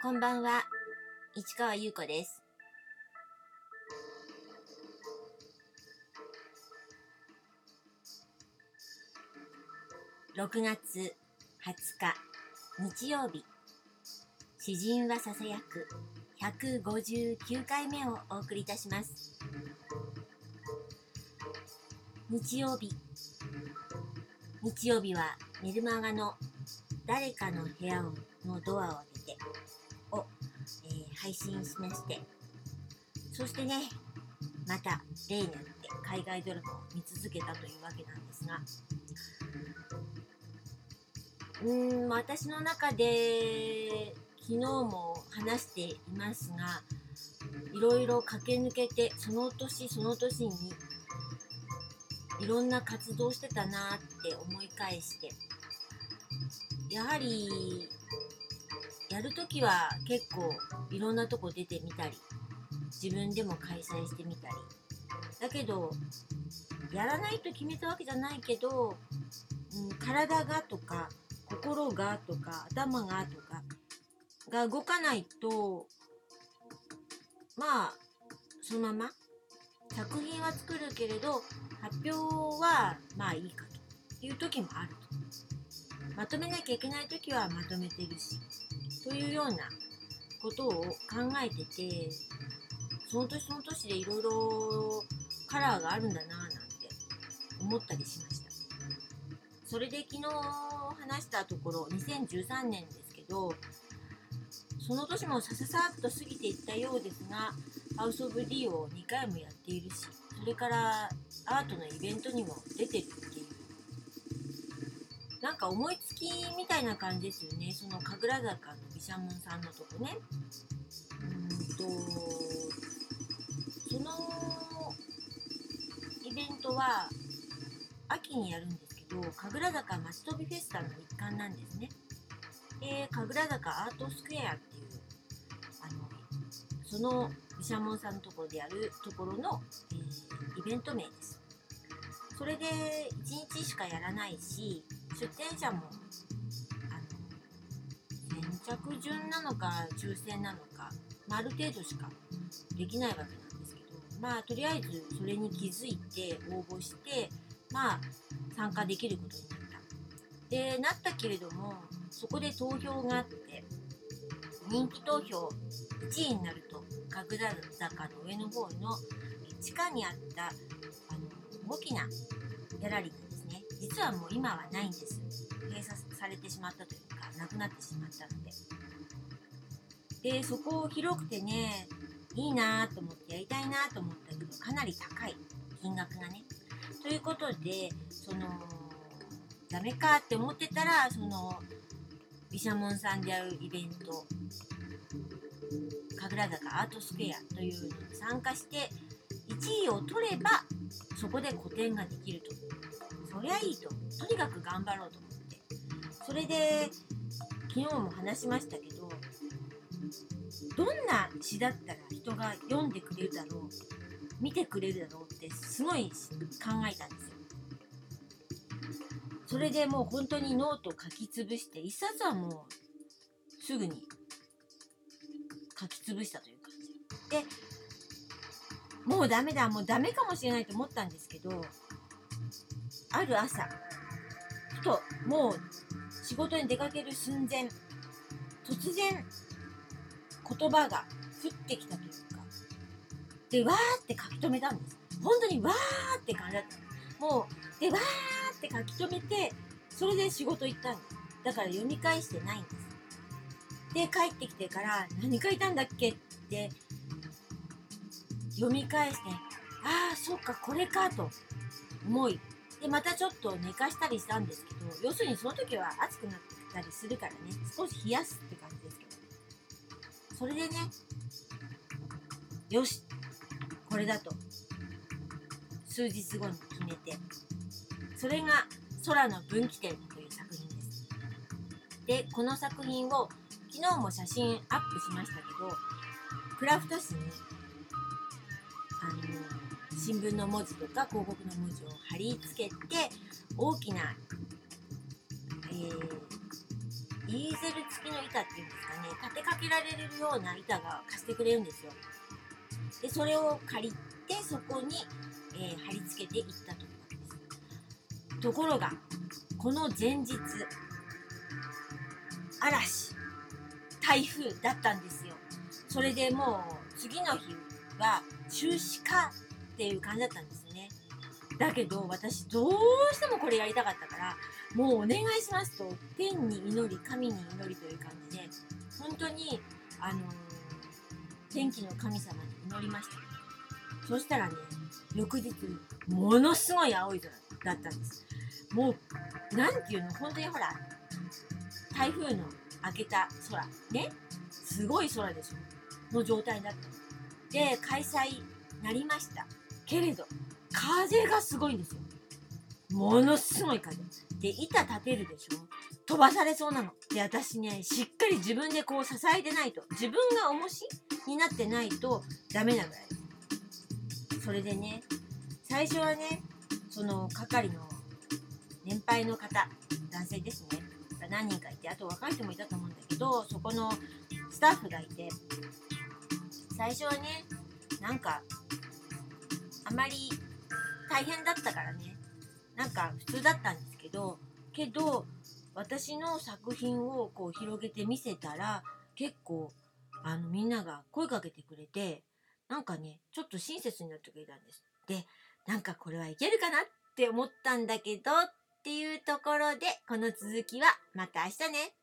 こんばんは、市川優子です。6月20日日曜日。詩人はささやく。159回目をお送りいたします。日曜日。日曜日はメルマガの誰かの部屋のドアを開けてを、えー配信しまして。そしてねまた例によって海外ドラマを見続けたというわけなんですが。うーん私の中で昨日も話していますがいろいろ駆け抜けてその年その年にいろんな活動してたなって思い返してやはりやるときは結構いろんなとこ出てみたり自分でも開催してみたり。だけどやらないと決めたわけじゃないけど、うん、体がとか心がとか頭がとかが動かないとまあそのまま作品は作るけれど発表はまあいいかという時もあると。まとめなきゃいけない時はまとめてるし。というようなことを考えててその年その年でいろいろカラーがあるんだなぁなんて思ったりしました。それで昨日話したところ2013年ですけどその年もさささっと過ぎていったようですがハウス・オブ・ディを2回もやっているしそれからアートのイベントにも出てるなんか思いつきみたいな感じですよね。その神楽坂の毘沙門さんのとこね。うーんとそのイベントは秋にやるんですけど神楽坂まち飛びフェスタの一環なんですね。で神楽坂アートスクエアっていうあのその毘沙門さんのところでやるところの、えーイベント名です。それで1日しかやらないし出店者もあの先着順なのか抽選なのか、まあ、ある程度しかできないわけなんですけどまあとりあえずそれに気づいて応募してまあ参加できることになった。でなったけれどもそこで投票があって人気投票1位になると神楽坂の上の方の地下にあったあの大きなギャラリー実はもう今はないんです。閉鎖されてしまったというかなくなってしまったので。でそこを広くてねいいなと思ってやりたいなと思ったけどかなり高い金額がね。ということでそのダメかって思ってたらその毘沙門さんでやるイベント神楽坂アートスクエアというのに参加して1位を取ればそこで個展ができると。そりゃいいと。とにかく頑張ろうと思って。それで昨日も話しましたけどどんな詩だったら人が読んでくれるだろう見てくれるだろうってすごい考えたんですよ。それでもう本当にノートを書き潰して一冊はもうすぐに書き潰したという感じでもうダメだもうダメかもしれないと思ったんですけどある朝ふともう仕事に出かける寸前突然言葉が降ってきたというかでわーって書き留めたんです。本当にわーって感じだった。もうでわーって書き留めてそれで仕事行ったんです。だから読み返してないんです。で帰ってきてから何書いたんだっけって読み返してああそっかこれかと思いでまたちょっと寝かしたりしたんですけど要するにその時は暑くなってたりするからね少し冷やすって感じですけどそれでねよしこれだと。数日後に決めて。それが「空の分岐点」という作品です。でこの作品を昨日も写真アップしましたけどクラフト紙にあの新聞の文字とか広告の文字を貼り付けて大きな、えーイーゼル付きの板っていうんですかね立てかけられるような板が貸してくれるんですよ。でそれを借りてそこに、えー貼り付けていったというわけです。ところがこの前日嵐台風だったんですよ。それでもう次の日は中止かっていう感じだったんですよね。だけど私どうしてもこれやりたかったからもうお願いしますと天に祈り神に祈りという感じで本当にあのー天気の神様に祈りました。そしたらね翌日ものすごい青い空だったんです。もうなんていうの本当にほら台風の明けた空ね。すごい空でしょ。の状態だった。で開催なりました。けれど風がすごいんですよ。ものすごい風。で板立てるでしょ？飛ばされそうなの。で私ねしっかり自分でこう支えてないと。自分が重しになってないとダメなぐらいそれでね最初はねその係の年配の方男性ですね。が何人かいてあと若い人もいたと思うんだけどそこのスタッフがいて最初はねなんかあまり大変だったからね。なんか普通だったんですけどけど私の作品をこう広げて見せたら結構あのみんなが声かけてくれてなんかねちょっと親切になってくれたんです。でなんかこれはいけるかなって思ったんだけどっていうところでこの続きはまた明日ね。